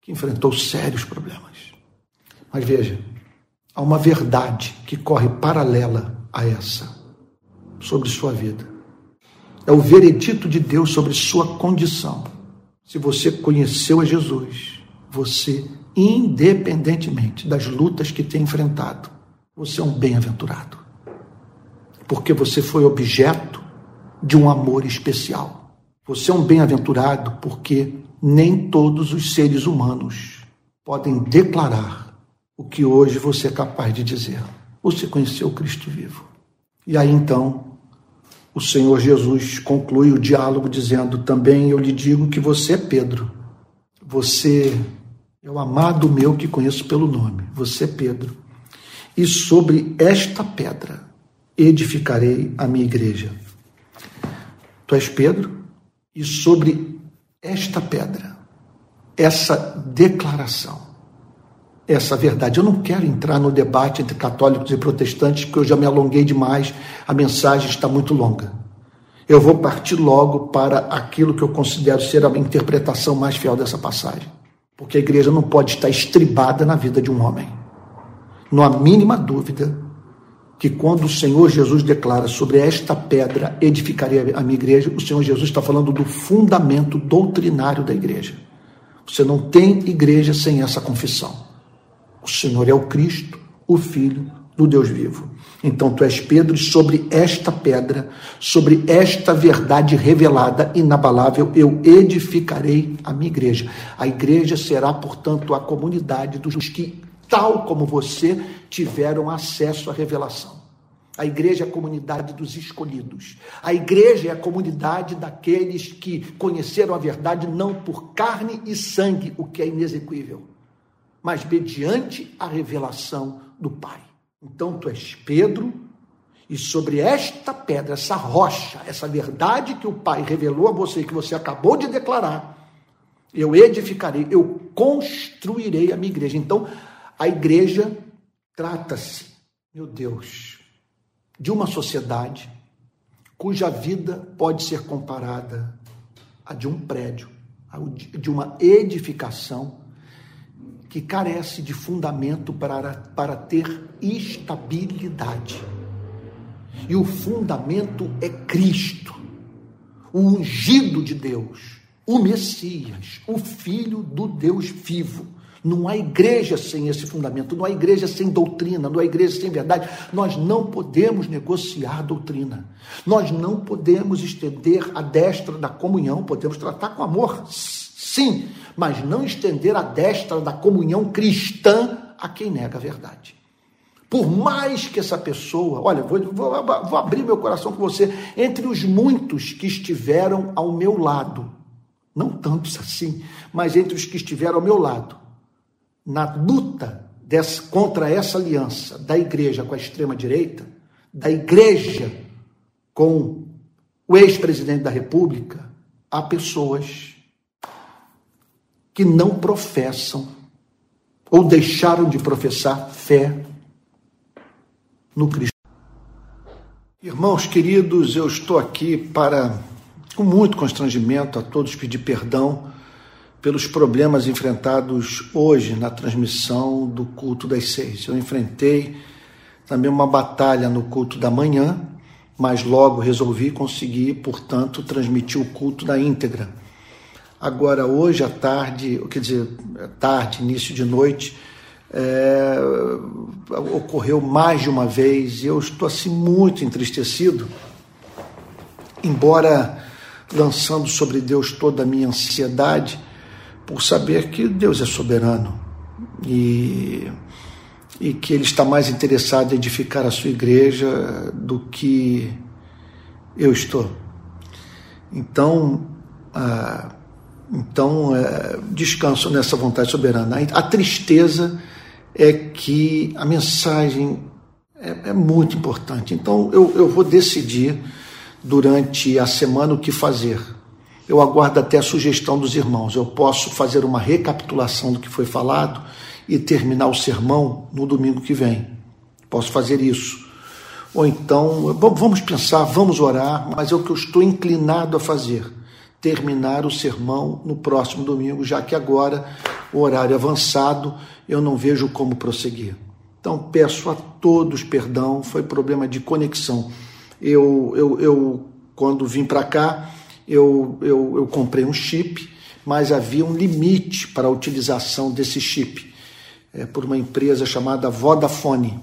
que enfrentou sérios problemas. Mas veja, há uma verdade que corre paralela a essa sobre sua vida. É o veredito de Deus sobre sua condição. Se você conheceu a Jesus, você, independentemente das lutas que tem enfrentado, você é um bem-aventurado. Porque você foi objeto de um amor especial. Você é um bem-aventurado porque nem todos os seres humanos podem declarar o que hoje você é capaz de dizer. Você conheceu Cristo vivo. E aí então, o Senhor Jesus conclui o diálogo dizendo: Também eu lhe digo que você é Pedro. Você é o amado meu que conheço pelo nome. Você é Pedro. E sobre esta pedra edificarei a minha igreja. Tu és Pedro, e sobre esta pedra, essa declaração, essa verdade. Eu não quero entrar no debate entre católicos e protestantes, porque eu já me alonguei demais, a mensagem está muito longa. Eu vou partir logo para aquilo que eu considero ser a interpretação mais fiel dessa passagem. Porque a igreja não pode estar estribada na vida de um homem. Não há mínima dúvida que quando o Senhor Jesus declara sobre esta pedra edificarei a minha igreja, o Senhor Jesus está falando do fundamento doutrinário da igreja. Você não tem igreja sem essa confissão. O Senhor é o Cristo, o Filho do Deus vivo. Então tu és Pedro, e sobre esta pedra, sobre esta verdade revelada, inabalável, eu edificarei a minha igreja. A igreja será, portanto, a comunidade dos que, tal como você, tiveram acesso à revelação. A igreja é a comunidade dos escolhidos. A igreja é a comunidade daqueles que conheceram a verdade não por carne e sangue, o que é inexequível mas mediante a revelação do Pai. Então tu és Pedro, e sobre esta pedra, essa rocha, essa verdade que o Pai revelou a você, que você acabou de declarar, eu edificarei, eu construirei a minha igreja. Então, a igreja trata-se, meu Deus, de uma sociedade cuja vida pode ser comparada a de um prédio, de uma edificação que carece de fundamento para, para ter estabilidade. E o fundamento é Cristo, o ungido de Deus, o Messias, o Filho do Deus vivo. Não há igreja sem esse fundamento, não há igreja sem doutrina, não há igreja sem verdade. Nós não podemos negociar doutrina. Nós não podemos estender a destra da comunhão, podemos tratar com amor, sim, mas não estender a destra da comunhão cristã a quem nega a verdade. Por mais que essa pessoa, olha, vou, vou, vou abrir meu coração com você, entre os muitos que estiveram ao meu lado, não tantos assim, mas entre os que estiveram ao meu lado, na luta dessa, contra essa aliança da igreja com a extrema-direita, da igreja com o ex-presidente da República, há pessoas que não professam ou deixaram de professar fé no Cristo. Irmãos queridos, eu estou aqui para, com muito constrangimento, a todos pedir perdão pelos problemas enfrentados hoje na transmissão do culto das seis. Eu enfrentei também uma batalha no culto da manhã, mas logo resolvi conseguir, portanto, transmitir o culto da íntegra Agora, hoje à tarde, quer dizer, tarde, início de noite, é, ocorreu mais de uma vez e eu estou assim muito entristecido, embora lançando sobre Deus toda a minha ansiedade, por saber que Deus é soberano e, e que Ele está mais interessado em edificar a sua igreja do que eu estou. Então, ah, então, é, descanso nessa vontade soberana. A tristeza é que a mensagem é, é muito importante. Então, eu, eu vou decidir durante a semana o que fazer. Eu aguardo até a sugestão dos irmãos. Eu posso fazer uma recapitulação do que foi falado e terminar o sermão no domingo que vem. Posso fazer isso. Ou então, vamos pensar, vamos orar, mas é o que eu estou inclinado a fazer. Terminar o sermão no próximo domingo, já que agora, o horário avançado, eu não vejo como prosseguir. Então, peço a todos perdão, foi problema de conexão. Eu, eu, eu quando vim para cá, eu, eu, eu comprei um chip, mas havia um limite para a utilização desse chip é, por uma empresa chamada Vodafone.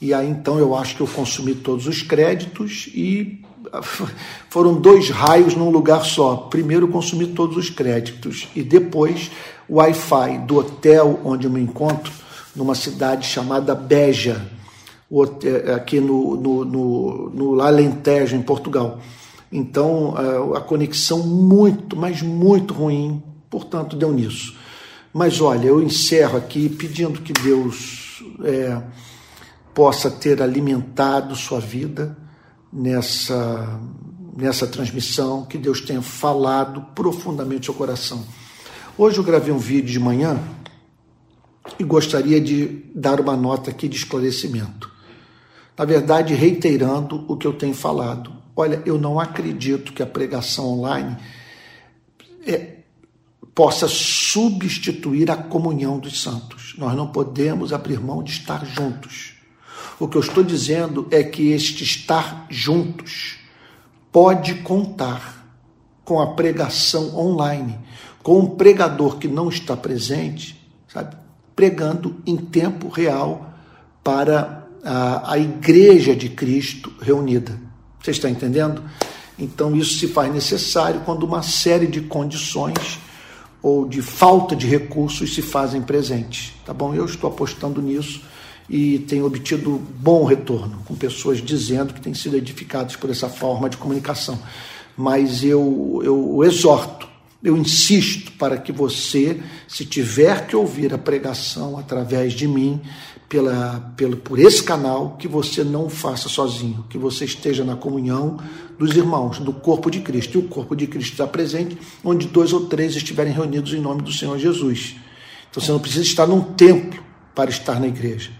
E aí então eu acho que eu consumi todos os créditos e foram dois raios num lugar só. Primeiro consumi todos os créditos e depois o Wi-Fi do hotel onde eu me encontro, numa cidade chamada Beja, aqui no, no, no, no Alentejo, em Portugal. Então a conexão muito, mas muito ruim, portanto deu nisso. Mas olha, eu encerro aqui pedindo que Deus é, possa ter alimentado sua vida nessa, nessa transmissão, que Deus tenha falado profundamente ao coração. Hoje eu gravei um vídeo de manhã e gostaria de dar uma nota aqui de esclarecimento. Na verdade, reiterando o que eu tenho falado. Olha, eu não acredito que a pregação online é, possa substituir a comunhão dos santos. Nós não podemos abrir mão de estar juntos. O que eu estou dizendo é que este estar juntos pode contar com a pregação online, com um pregador que não está presente, sabe, pregando em tempo real para a, a igreja de Cristo reunida. Você está entendendo? Então isso se faz necessário quando uma série de condições ou de falta de recursos se fazem presentes, tá bom? Eu estou apostando nisso e tenho obtido bom retorno com pessoas dizendo que têm sido edificados por essa forma de comunicação. Mas eu, eu exorto, eu insisto para que você, se tiver que ouvir a pregação através de mim, pela, pela, por esse canal, que você não faça sozinho, que você esteja na comunhão dos irmãos, do corpo de Cristo. E o corpo de Cristo está presente onde dois ou três estiverem reunidos em nome do Senhor Jesus. Então você não precisa estar num templo para estar na igreja.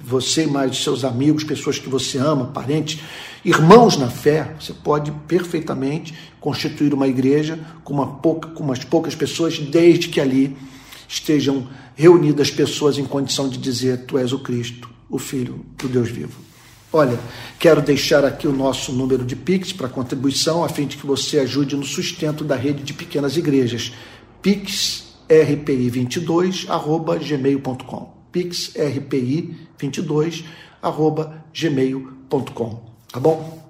Você e mais seus amigos, pessoas que você ama, parentes, irmãos na fé, você pode perfeitamente constituir uma igreja com, uma pouca, com umas poucas pessoas, desde que ali estejam reunidas pessoas em condição de dizer: Tu és o Cristo, o Filho do Deus vivo. Olha, quero deixar aqui o nosso número de Pix para contribuição, a fim de que você ajude no sustento da rede de pequenas igrejas. pixrpi22 gmail.com pixrpi22 gmail.com tá bom?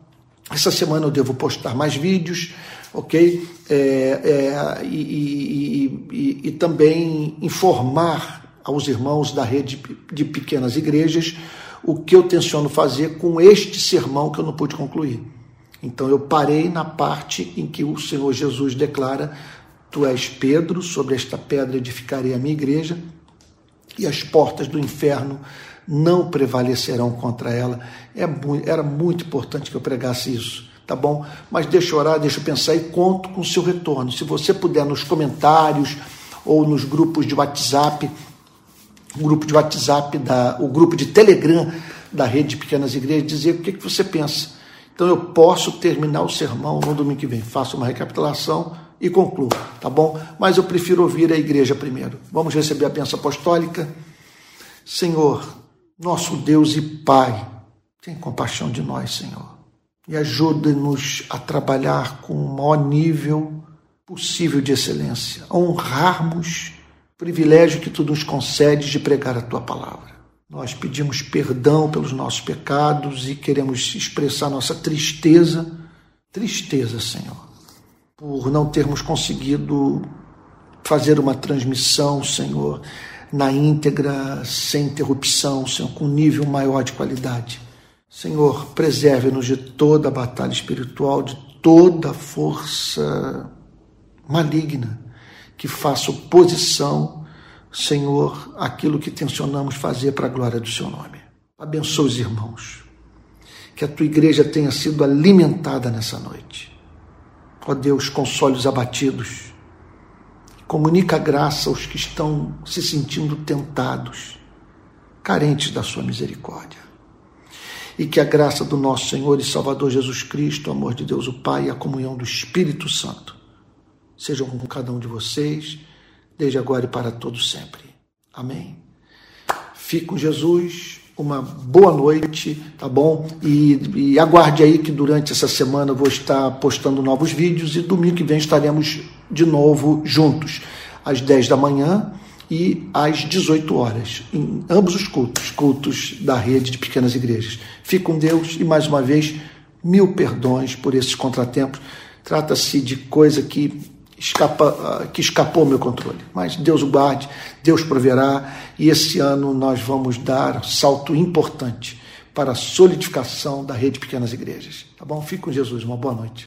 Essa semana eu devo postar mais vídeos, ok? É, é, e, e, e, e, também informar aos irmãos da rede de pequenas igrejas o que eu tenciono fazer com este sermão que eu não pude concluir. Então eu parei na parte em que o Senhor Jesus declara: Tu és Pedro, sobre esta pedra edificarei a minha igreja, e as portas do inferno não prevalecerão contra ela. É era muito importante que eu pregasse isso tá bom? Mas deixa eu orar, deixa eu pensar e conto com o seu retorno. Se você puder nos comentários ou nos grupos de WhatsApp, o grupo de WhatsApp, da, o grupo de Telegram da rede de pequenas igrejas, dizer o que, que você pensa. Então eu posso terminar o sermão no domingo que vem. Faço uma recapitulação e concluo, tá bom? Mas eu prefiro ouvir a igreja primeiro. Vamos receber a bênção apostólica. Senhor, nosso Deus e Pai, tem compaixão de nós, Senhor e ajuda-nos a trabalhar com o maior nível possível de excelência, a honrarmos o privilégio que tu nos concedes de pregar a tua palavra. Nós pedimos perdão pelos nossos pecados e queremos expressar nossa tristeza, tristeza, Senhor, por não termos conseguido fazer uma transmissão, Senhor, na íntegra, sem interrupção, Senhor, com nível maior de qualidade. Senhor, preserve-nos de toda a batalha espiritual, de toda força maligna que faça oposição, Senhor, àquilo que tensionamos fazer para a glória do Seu nome. Abençoe os irmãos que a tua igreja tenha sido alimentada nessa noite. Ó Deus, console os abatidos, comunica a graça aos que estão se sentindo tentados, carentes da sua misericórdia. E que a graça do nosso Senhor e Salvador Jesus Cristo, o amor de Deus o Pai e a comunhão do Espírito Santo sejam com cada um de vocês, desde agora e para todos sempre. Amém. Fique com Jesus uma boa noite, tá bom? E, e, aguarde aí que durante essa semana eu vou estar postando novos vídeos e domingo que vem estaremos de novo juntos, às 10 da manhã e às 18 horas, em ambos os cultos, cultos da rede de pequenas igrejas. Fique com Deus e mais uma vez, mil perdões por esses contratempos. Trata-se de coisa que escapa, que escapou meu controle. Mas Deus o guarde, Deus proverá, e esse ano nós vamos dar um salto importante para a solidificação da rede de pequenas igrejas. Tá bom? Fique com Jesus, uma boa noite.